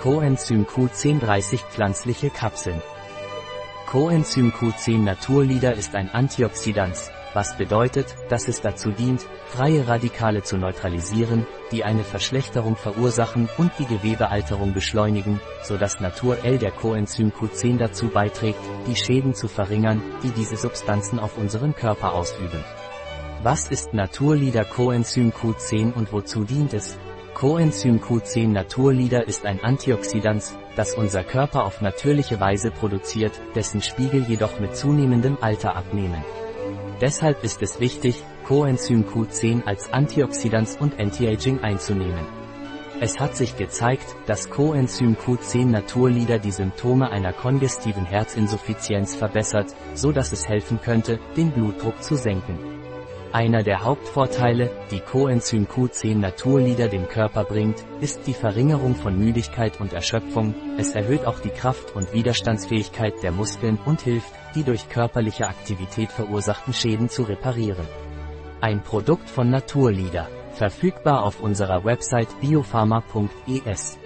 Coenzym Q1030 pflanzliche Kapseln. Coenzym Q10 Naturleader ist ein Antioxidans, was bedeutet, dass es dazu dient, freie Radikale zu neutralisieren, die eine Verschlechterung verursachen und die Gewebealterung beschleunigen, so dass Natur L der Coenzym Q10 dazu beiträgt, die Schäden zu verringern, die diese Substanzen auf unseren Körper ausüben. Was ist Naturleader Coenzym Q10 und wozu dient es? Coenzym Q10 Naturleader ist ein Antioxidant, das unser Körper auf natürliche Weise produziert, dessen Spiegel jedoch mit zunehmendem Alter abnehmen. Deshalb ist es wichtig, Coenzym Q10 als Antioxidant und Anti-Aging einzunehmen. Es hat sich gezeigt, dass Coenzym Q10 Naturleader die Symptome einer kongestiven Herzinsuffizienz verbessert, so dass es helfen könnte, den Blutdruck zu senken. Einer der Hauptvorteile, die Coenzym Q10 Naturleader dem Körper bringt, ist die Verringerung von Müdigkeit und Erschöpfung, es erhöht auch die Kraft und Widerstandsfähigkeit der Muskeln und hilft, die durch körperliche Aktivität verursachten Schäden zu reparieren. Ein Produkt von Naturleader, verfügbar auf unserer Website biopharma.es.